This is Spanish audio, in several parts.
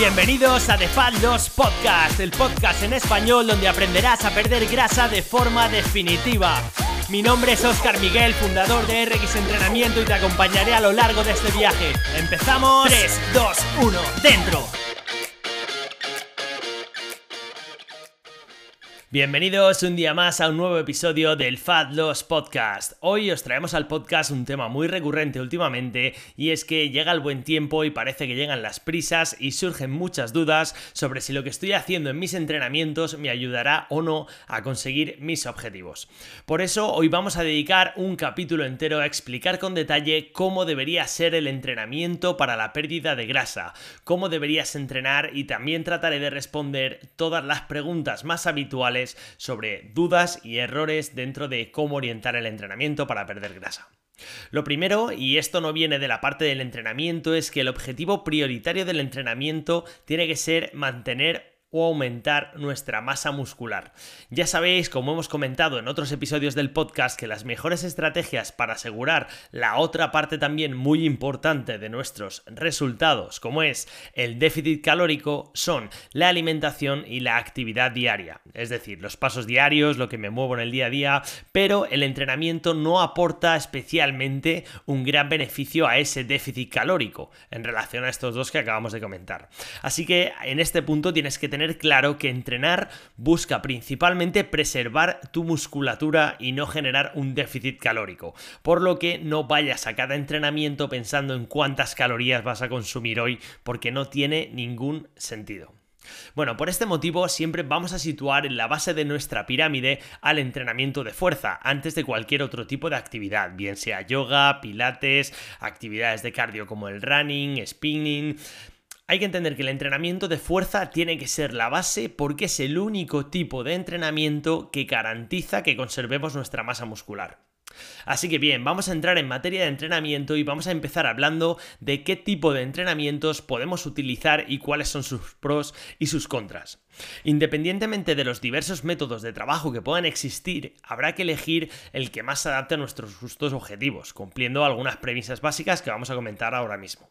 Bienvenidos a The Fat Loss Podcast, el podcast en español donde aprenderás a perder grasa de forma definitiva. Mi nombre es Oscar Miguel, fundador de RX Entrenamiento y te acompañaré a lo largo de este viaje. ¡Empezamos! 3, 2, 1, dentro. Bienvenidos un día más a un nuevo episodio del Fat Loss Podcast. Hoy os traemos al podcast un tema muy recurrente últimamente y es que llega el buen tiempo y parece que llegan las prisas y surgen muchas dudas sobre si lo que estoy haciendo en mis entrenamientos me ayudará o no a conseguir mis objetivos. Por eso hoy vamos a dedicar un capítulo entero a explicar con detalle cómo debería ser el entrenamiento para la pérdida de grasa, cómo deberías entrenar y también trataré de responder todas las preguntas más habituales sobre dudas y errores dentro de cómo orientar el entrenamiento para perder grasa. Lo primero, y esto no viene de la parte del entrenamiento, es que el objetivo prioritario del entrenamiento tiene que ser mantener o aumentar nuestra masa muscular. Ya sabéis, como hemos comentado en otros episodios del podcast, que las mejores estrategias para asegurar la otra parte también muy importante de nuestros resultados, como es el déficit calórico, son la alimentación y la actividad diaria. Es decir, los pasos diarios, lo que me muevo en el día a día, pero el entrenamiento no aporta especialmente un gran beneficio a ese déficit calórico en relación a estos dos que acabamos de comentar. Así que en este punto tienes que tener tener claro que entrenar busca principalmente preservar tu musculatura y no generar un déficit calórico, por lo que no vayas a cada entrenamiento pensando en cuántas calorías vas a consumir hoy porque no tiene ningún sentido. Bueno, por este motivo siempre vamos a situar en la base de nuestra pirámide al entrenamiento de fuerza antes de cualquier otro tipo de actividad, bien sea yoga, pilates, actividades de cardio como el running, spinning, hay que entender que el entrenamiento de fuerza tiene que ser la base porque es el único tipo de entrenamiento que garantiza que conservemos nuestra masa muscular. Así que bien, vamos a entrar en materia de entrenamiento y vamos a empezar hablando de qué tipo de entrenamientos podemos utilizar y cuáles son sus pros y sus contras. Independientemente de los diversos métodos de trabajo que puedan existir, habrá que elegir el que más se adapte a nuestros justos objetivos, cumpliendo algunas premisas básicas que vamos a comentar ahora mismo.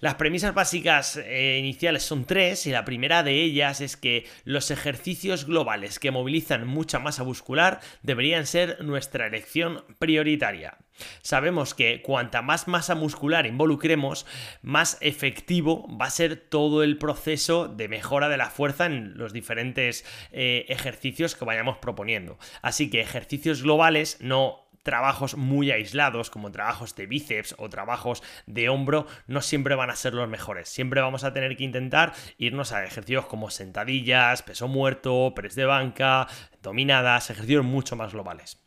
Las premisas básicas eh, iniciales son tres y la primera de ellas es que los ejercicios globales que movilizan mucha masa muscular deberían ser nuestra elección prioritaria. Sabemos que cuanta más masa muscular involucremos, más efectivo va a ser todo el proceso de mejora de la fuerza en los diferentes eh, ejercicios que vayamos proponiendo. Así que ejercicios globales no trabajos muy aislados, como trabajos de bíceps o trabajos de hombro, no siempre van a ser los mejores. Siempre vamos a tener que intentar irnos a ejercicios como sentadillas, peso muerto, press de banca, dominadas, ejercicios mucho más globales.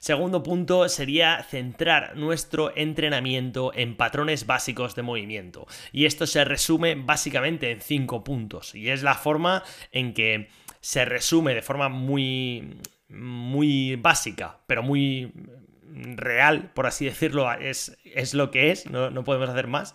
Segundo punto sería centrar nuestro entrenamiento en patrones básicos de movimiento. Y esto se resume básicamente en cinco puntos. Y es la forma en que se resume de forma muy muy básica, pero muy real, por así decirlo, es, es lo que es, no, no, podemos hacer más,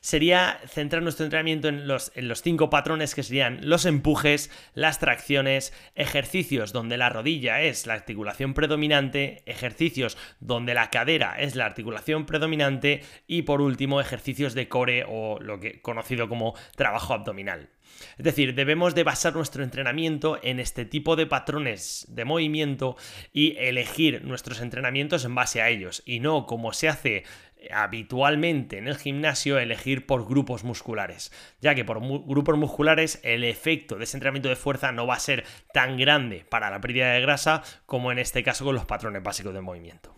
sería centrar nuestro entrenamiento en los, en los cinco patrones que serían los empujes, las tracciones, ejercicios donde la rodilla es la articulación predominante, ejercicios donde la cadera es la articulación predominante y por último ejercicios de core o lo que conocido como trabajo abdominal. Es decir, debemos de basar nuestro entrenamiento en este tipo de patrones de movimiento y elegir nuestros entrenamientos en base a ellos y no como se hace habitualmente en el gimnasio elegir por grupos musculares, ya que por grupos musculares el efecto de ese entrenamiento de fuerza no va a ser tan grande para la pérdida de grasa como en este caso con los patrones básicos de movimiento.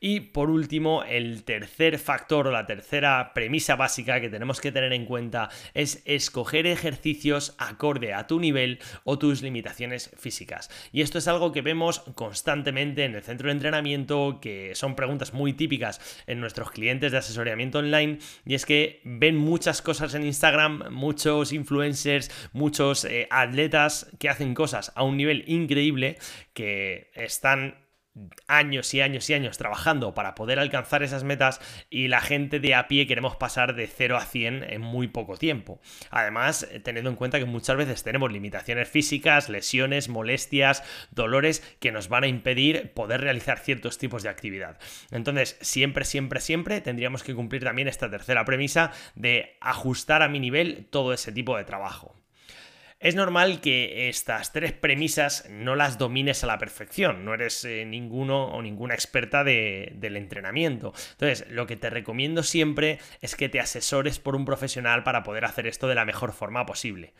Y por último, el tercer factor o la tercera premisa básica que tenemos que tener en cuenta es escoger ejercicios acorde a tu nivel o tus limitaciones físicas. Y esto es algo que vemos constantemente en el centro de entrenamiento, que son preguntas muy típicas en nuestros clientes de asesoramiento online, y es que ven muchas cosas en Instagram, muchos influencers, muchos eh, atletas que hacen cosas a un nivel increíble, que están años y años y años trabajando para poder alcanzar esas metas y la gente de a pie queremos pasar de 0 a 100 en muy poco tiempo. Además, eh, teniendo en cuenta que muchas veces tenemos limitaciones físicas, lesiones, molestias, dolores que nos van a impedir poder realizar ciertos tipos de actividad. Entonces, siempre, siempre, siempre tendríamos que cumplir también esta tercera premisa de ajustar a mi nivel todo ese tipo de trabajo. Es normal que estas tres premisas no las domines a la perfección, no eres eh, ninguno o ninguna experta del entrenamiento. Entonces, lo que te recomiendo siempre es que te asesores por un profesional para poder hacer esto de la mejor forma posible.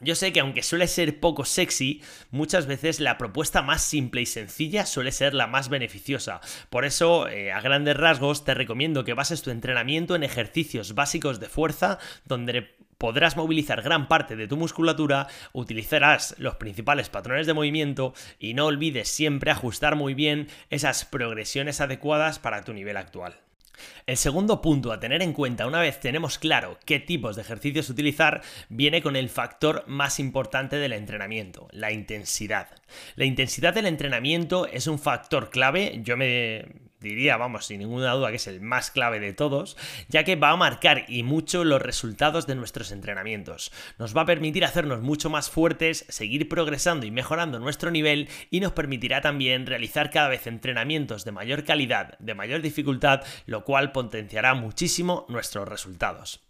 Yo sé que aunque suele ser poco sexy, muchas veces la propuesta más simple y sencilla suele ser la más beneficiosa. Por eso, eh, a grandes rasgos, te recomiendo que bases tu entrenamiento en ejercicios básicos de fuerza, donde podrás movilizar gran parte de tu musculatura, utilizarás los principales patrones de movimiento y no olvides siempre ajustar muy bien esas progresiones adecuadas para tu nivel actual. El segundo punto a tener en cuenta una vez tenemos claro qué tipos de ejercicios utilizar viene con el factor más importante del entrenamiento, la intensidad. La intensidad del entrenamiento es un factor clave, yo me diría, vamos, sin ninguna duda que es el más clave de todos, ya que va a marcar y mucho los resultados de nuestros entrenamientos. Nos va a permitir hacernos mucho más fuertes, seguir progresando y mejorando nuestro nivel y nos permitirá también realizar cada vez entrenamientos de mayor calidad, de mayor dificultad, lo cual potenciará muchísimo nuestros resultados.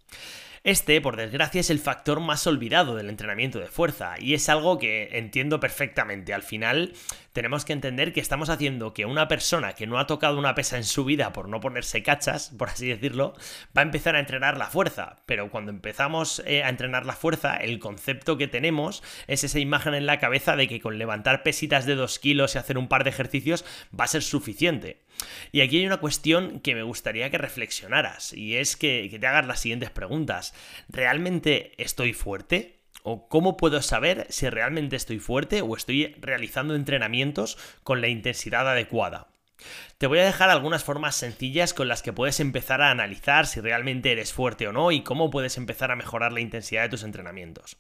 Este, por desgracia, es el factor más olvidado del entrenamiento de fuerza y es algo que entiendo perfectamente. Al final, tenemos que entender que estamos haciendo que una persona que no ha tocado una pesa en su vida por no ponerse cachas, por así decirlo, va a empezar a entrenar la fuerza. Pero cuando empezamos eh, a entrenar la fuerza, el concepto que tenemos es esa imagen en la cabeza de que con levantar pesitas de 2 kilos y hacer un par de ejercicios va a ser suficiente. Y aquí hay una cuestión que me gustaría que reflexionaras, y es que, te hagas las siguientes preguntas. ¿Realmente estoy fuerte? ¿O cómo puedo saber si realmente estoy fuerte o estoy realizando entrenamientos con la intensidad adecuada? Te voy a dejar algunas formas sencillas con las que puedes empezar a analizar si realmente eres fuerte o no y cómo puedes empezar a mejorar la intensidad de tus entrenamientos.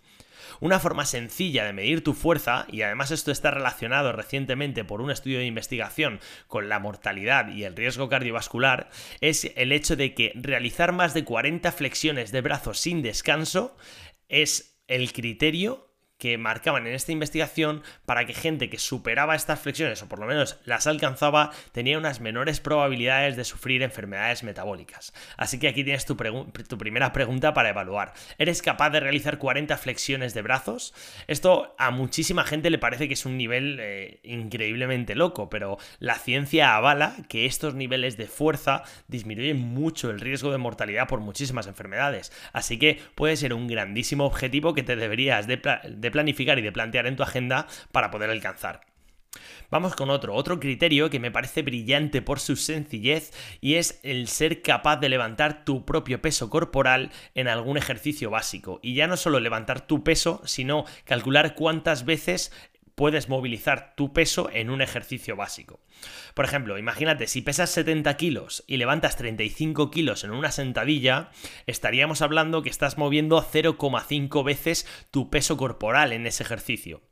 Una forma sencilla de medir tu fuerza, y además esto está relacionado recientemente por un estudio de investigación con la mortalidad y el riesgo cardiovascular, es el hecho de que realizar más de 40 flexiones de brazos sin descanso es el criterio que marcaban en esta investigación para que gente que superaba estas flexiones o por lo menos las alcanzaba tenía unas menores probabilidades de sufrir enfermedades metabólicas. Así que aquí tienes tu, primera pregunta para evaluar. ¿Eres capaz de realizar 40 flexiones de brazos? Esto a muchísima gente le parece que es un nivel eh, increíblemente loco, pero la ciencia avala que estos niveles de fuerza disminuyen mucho el riesgo de mortalidad por muchísimas enfermedades. Así que puede ser un grandísimo objetivo que te deberías de de planificar y de plantear en tu agenda para poder alcanzar. Vamos con otro, otro criterio que me parece brillante por su sencillez y es el ser capaz de levantar tu propio peso corporal en algún ejercicio básico. Y ya no solo levantar tu peso, sino calcular cuántas veces puedes movilizar tu peso en un ejercicio básico. Por ejemplo, imagínate, si pesas 70 kilos y levantas 35 kilos en una sentadilla, estaríamos hablando que estás moviendo 0,5 veces tu peso corporal en ese ejercicio.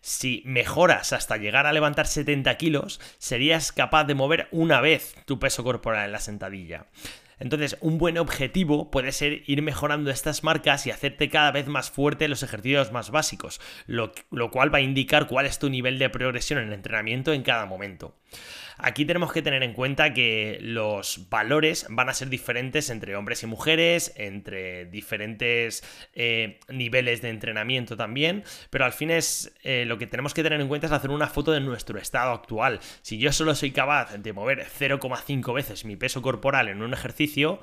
Si mejoras hasta llegar a levantar 70 kilos, serías capaz de mover una vez tu peso corporal en la sentadilla. Entonces, un buen objetivo puede ser ir mejorando estas marcas y hacerte cada vez más fuerte los ejercicios más básicos, lo, lo cual va a indicar cuál es tu nivel de progresión en el entrenamiento en cada momento. Aquí tenemos que tener en cuenta que los valores van a ser diferentes entre hombres y mujeres, entre diferentes eh, niveles de entrenamiento también, pero al fin es eh, lo que tenemos que tener en cuenta es hacer una foto de nuestro estado actual. Si yo solo soy capaz de mover 0,5 veces mi peso corporal en un ejercicio,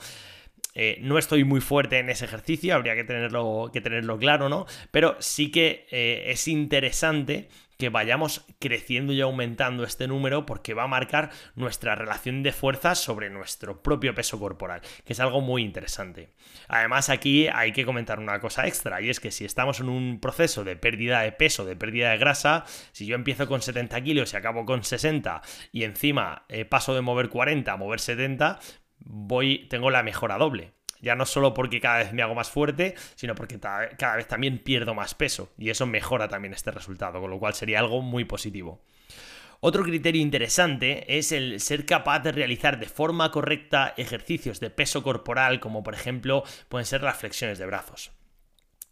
eh, no estoy muy fuerte en ese ejercicio, habría que tenerlo, que tenerlo claro, ¿no? Pero sí que es interesante que vayamos creciendo y aumentando este número porque va a marcar nuestra relación de fuerzas sobre nuestro propio peso corporal, que es algo muy interesante. Además aquí hay que comentar una cosa extra y es que si estamos en un proceso de pérdida de peso, de pérdida de grasa, si yo empiezo con 70 kilos y acabo con 60 y encima eh, paso de mover 40 a mover 70, voy, tengo la mejora doble. Ya no solo porque cada vez me hago más fuerte, sino porque cada vez también pierdo más peso. Y eso mejora también este resultado, con lo cual sería algo muy positivo. Otro criterio interesante es el ser capaz de realizar de forma correcta ejercicios de peso corporal, como por ejemplo pueden ser las flexiones de brazos.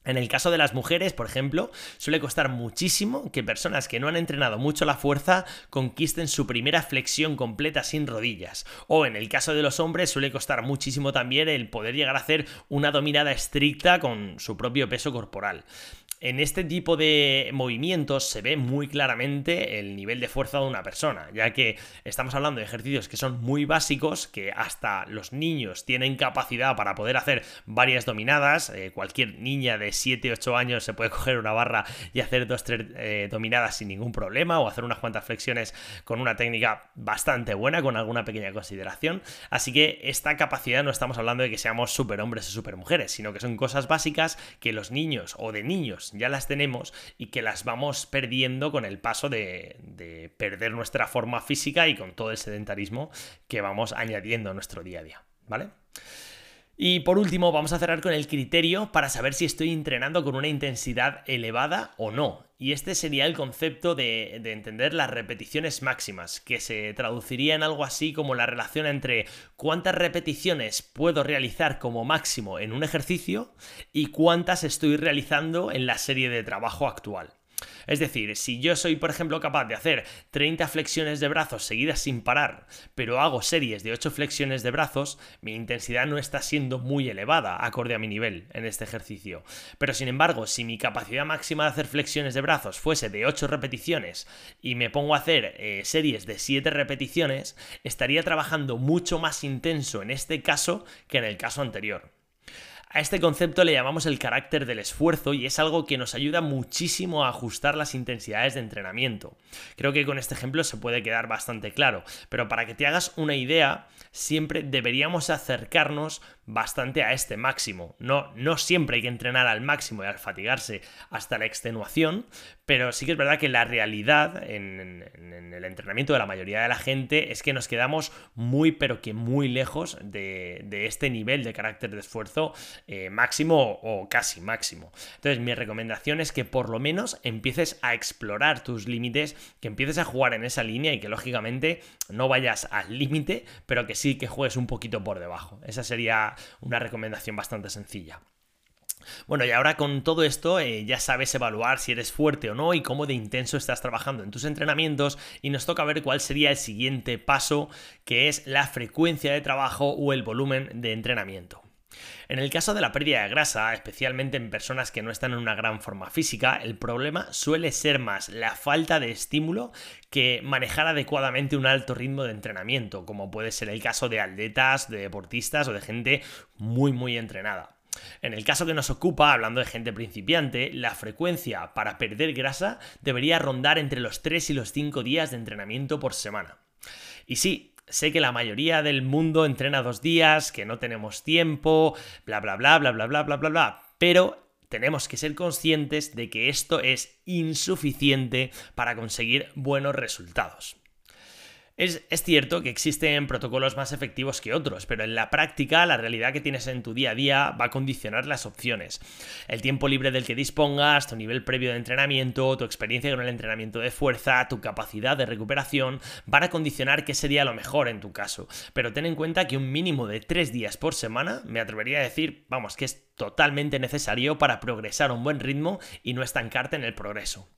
En el caso de las mujeres, por ejemplo, suele costar muchísimo que personas que no han entrenado mucho la fuerza conquisten su primera flexión completa sin rodillas. O en el caso de los hombres suele costar muchísimo también el poder llegar a hacer una dominada estricta con su propio peso corporal. En este tipo de movimientos se ve muy claramente el nivel de fuerza de una persona, ya que estamos hablando de ejercicios que son muy básicos, que hasta los niños tienen capacidad para poder hacer varias dominadas. Eh, cualquier niña de 7-8 años se puede coger una barra y hacer dos tres eh, dominadas sin ningún problema, o hacer unas cuantas flexiones con una técnica bastante buena, con alguna pequeña consideración. Así que esta capacidad no estestamos hablando de que seamos superhombres o supermujeres, sino que son cosas básicas que los niños o de niños ya las tenemos y que las vamos perdiendo con el paso de, de perder nuestra forma física y con todo el sedentarismo que vamos añadiendo a nuestro día a día, ¿vale? Y por último, vamos a cerrar con el criterio para saber si estoy entrenando con una intensidad elevada o no. Y este sería el concepto de, entender las repeticiones máximas, que se traduciría en algo así como la relación entre cuántas repeticiones puedo realizar como máximo en un ejercicio y cuántas estoy realizando en la serie de trabajo actual. Es decir, si yo soy, por ejemplo, capaz de hacer 30 flexiones de brazos seguidas sin parar, pero hago series de 8 flexiones de brazos, mi intensidad no está siendo muy elevada, acorde a mi nivel en este ejercicio. Pero sin embargo, si mi capacidad máxima de hacer flexiones de brazos fuese de 8 repeticiones y me pongo a hacer eh, series de 7 repeticiones, estaría trabajando mucho más intenso en este caso que en el caso anterior. A este concepto le llamamos el carácter del esfuerzo y es algo que nos ayuda muchísimo a ajustar las intensidades de entrenamiento. Creo que con este ejemplo se puede quedar bastante claro, pero para que te hagas una idea, siempre deberíamos acercarnos bastante a este máximo. No, no siempre hay que entrenar al máximo y al fatigarse hasta la extenuación, pero sí que es verdad que la realidad en, el entrenamiento de la mayoría de la gente es que nos quedamos muy, pero que muy lejos de, este nivel de carácter de esfuerzo eh, máximo o casi máximo. Entonces, mi recomendación es que por lo menos empieces a explorar tus límites, que empieces a jugar en esa línea y que lógicamente no vayas al límite, pero que sí que juegues un poquito por debajo. Esa sería una recomendación bastante sencilla. Bueno, y ahora con todo esto eh, ya sabes evaluar si eres fuerte o no y cómo de intenso estás trabajando en tus entrenamientos y nos toca ver cuál sería el siguiente paso, que es la frecuencia de trabajo o el volumen de entrenamiento. En el caso de la pérdida de grasa, especialmente en personas que no están en una gran forma física, el problema suele ser más la falta de estímulo que manejar adecuadamente un alto ritmo de entrenamiento, como puede ser el caso de atletas, de deportistas o de gente muy muy entrenada. En el caso que nos ocupa, hablando de gente principiante, la frecuencia para perder grasa debería rondar entre los 3 y los 5 días de entrenamiento por semana. Y sí, Sé que la mayoría del mundo entrena dos días, que no tenemos tiempo, bla, bla, bla, bla, bla, bla, bla, bla, bla. Pero tenemos que ser conscientes de que esto es insuficiente para conseguir buenos resultados. Es, cierto que existen protocolos más efectivos que otros, pero en la práctica la realidad que tienes en tu día a día va a condicionar las opciones. El tiempo libre del que dispongas, tu nivel previo de entrenamiento, tu experiencia con el entrenamiento de fuerza, tu capacidad de recuperación, van a condicionar qué sería lo mejor en tu caso. Pero ten en cuenta que un mínimo de tres días por semana, me atrevería a decir, vamos, que es totalmente necesario para progresar a un buen ritmo y no estancarte en el progreso.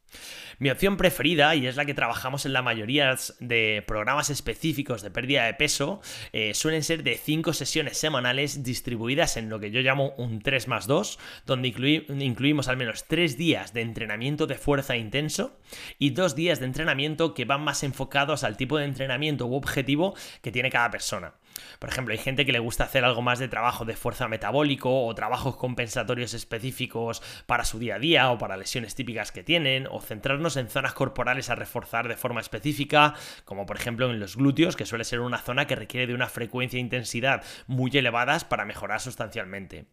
Mi opción preferida, y es la que trabajamos en la mayoría de programas específicos de pérdida de peso, eh, suelen ser de 5 sesiones semanales distribuidas en lo que yo llamo un 3 más 2, donde incluimos al menos 3 días de entrenamiento de fuerza intenso y 2 días de entrenamiento que van más enfocados al tipo de entrenamiento u objetivo que tiene cada persona. Por ejemplo, hay gente que le gusta hacer algo más de trabajo de fuerza metabólico o trabajos compensatorios específicos para su día a día o para lesiones típicas que tienen, o centrarnos en zonas corporales a reforzar de forma específica, como por ejemplo en los glúteos, que suele ser una zona que requiere de una frecuencia e intensidad muy elevadas para mejorar sustancialmente.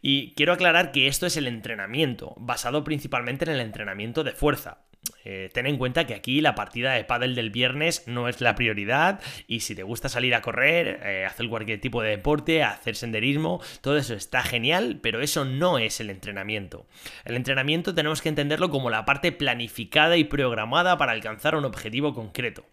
Y quiero aclarar que esto es el entrenamiento, basado principalmente en el entrenamiento de fuerza. Eh, ten en cuenta que aquí la partida de pádel del viernes no es la prioridad y si te gusta salir a correr, eh, hacer cualquier tipo de deporte, hacer senderismo, todo eso está genial, pero eso no es el entrenamiento. El entrenamiento tenemos que entenderlo como la parte planificada y programada para alcanzar un objetivo concreto.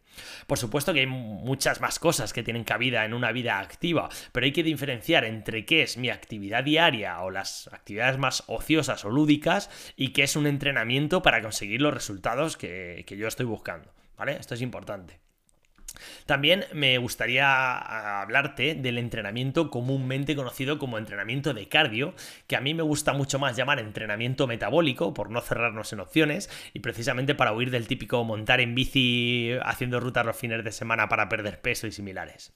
Por supuesto que hay muchas más cosas que tienen cabida en una vida activa, pero hay que diferenciar entre qué es mi actividad diaria o las actividades más ociosas o lúdicas y qué es un entrenamiento para conseguir los resultados que, que yo estoy buscando. ¿Vale? Esto es importante. También me gustaría hablarte del entrenamiento comúnmente conocido como entrenamiento de cardio, que a mí me gusta mucho más llamar entrenamiento metabólico, por no cerrarnos en opciones, y precisamente para huir del típico montar en bici haciendo rutas los fines de semana para perder peso y similares.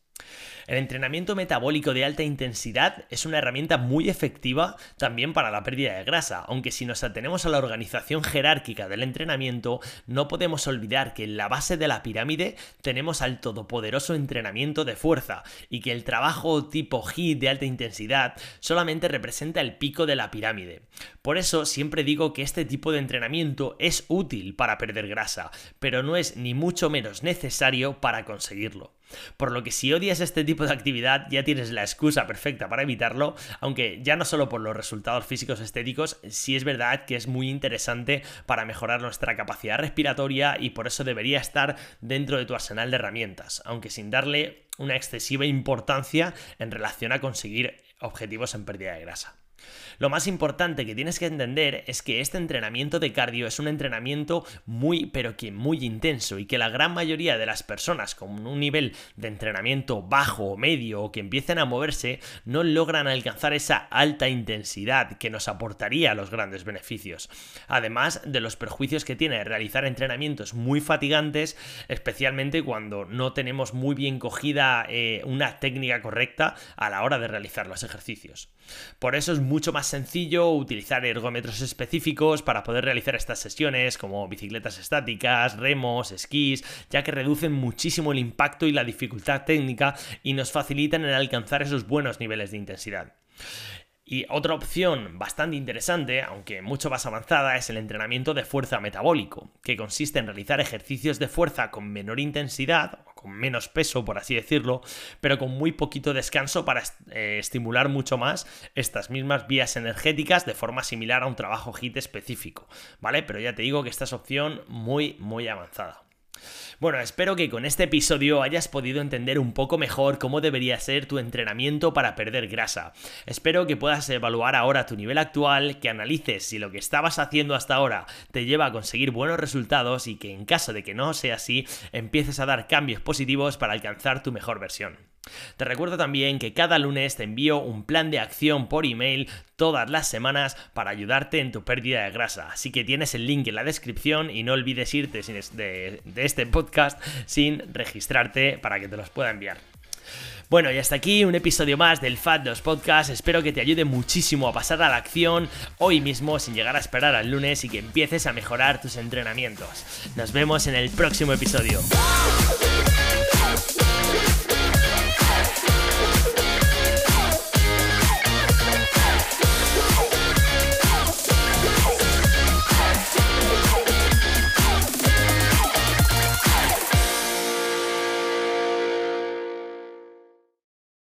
El entrenamiento metabólico de alta intensidad es una herramienta muy efectiva también para la pérdida de grasa, aunque si nos atenemos a la organización jerárquica del entrenamiento, no podemos olvidar que en la base de la pirámide tenemos al todopoderoso entrenamiento de fuerza y que el trabajo tipo HIIT de alta intensidad solamente representa el pico de la pirámide. Por eso siempre digo que este tipo de entrenamiento es útil para perder grasa, pero no es ni mucho menos necesario para conseguirlo. Por lo que si odias este tipo de actividad ya tienes la excusa perfecta para evitarlo, aunque ya no solo por los resultados físicos estéticos, sí es verdad que es muy interesante para mejorar nuestra capacidad respiratoria y por eso debería estar dentro de tu arsenal de herramientas, aunque sin darle una excesiva importancia en relación a conseguir objetivos en pérdida de grasa. Lo más importante que tienes que entender es que este entrenamiento de cardio es un entrenamiento muy, pero que muy intenso y que la gran mayoría de las personas con un nivel de entrenamiento bajo o medio o que empiecen a moverse no logran alcanzar esa alta intensidad que nos aportaría los grandes beneficios. Además de los perjuicios que tiene realizar entrenamientos muy fatigantes, especialmente cuando no tenemos muy bien cogida eh, una técnica correcta a la hora de realizar los ejercicios. Por eso es mucho más sencillo utilizar ergómetros específicos para poder realizar estas sesiones como bicicletas estáticas, remos, esquís, ya que reducen muchísimo el impacto y la dificultad técnica y nos facilitan el alcanzar esos buenos niveles de intensidad. Y otra opción bastante interesante, aunque mucho más avanzada, es el entrenamiento de fuerza metabólico, que consiste en realizar ejercicios de fuerza con menor intensidad, o con menos peso, por así decirlo, pero con muy poquito descanso para eh, estimular mucho más estas mismas vías energéticas de forma similar a un trabajo HIT específico, ¿vale? Pero ya te digo que esta es opción muy, muy avanzada. Bueno, espero que con este episodio hayas podido entender un poco mejor cómo debería ser tu entrenamiento para perder grasa. Espero que puedas evaluar ahora tu nivel actual, que analices si lo que estabas haciendo hasta ahora te lleva a conseguir buenos resultados y que en caso de que no sea así, empieces a dar cambios positivos para alcanzar tu mejor versión. Te recuerdo también que cada lunes te envío un plan de acción por email todas las semanas para ayudarte en tu pérdida de grasa. Así que tienes el link en la descripción y no olvides irte de, este podcast sin registrarte para que te los pueda enviar. Bueno, y hasta aquí un episodio más del Fat 2 Podcast. Espero que te ayude muchísimo a pasar a la acción hoy mismo sin llegar a esperar al lunes y que empieces a mejorar tus entrenamientos. Nos vemos en el próximo episodio.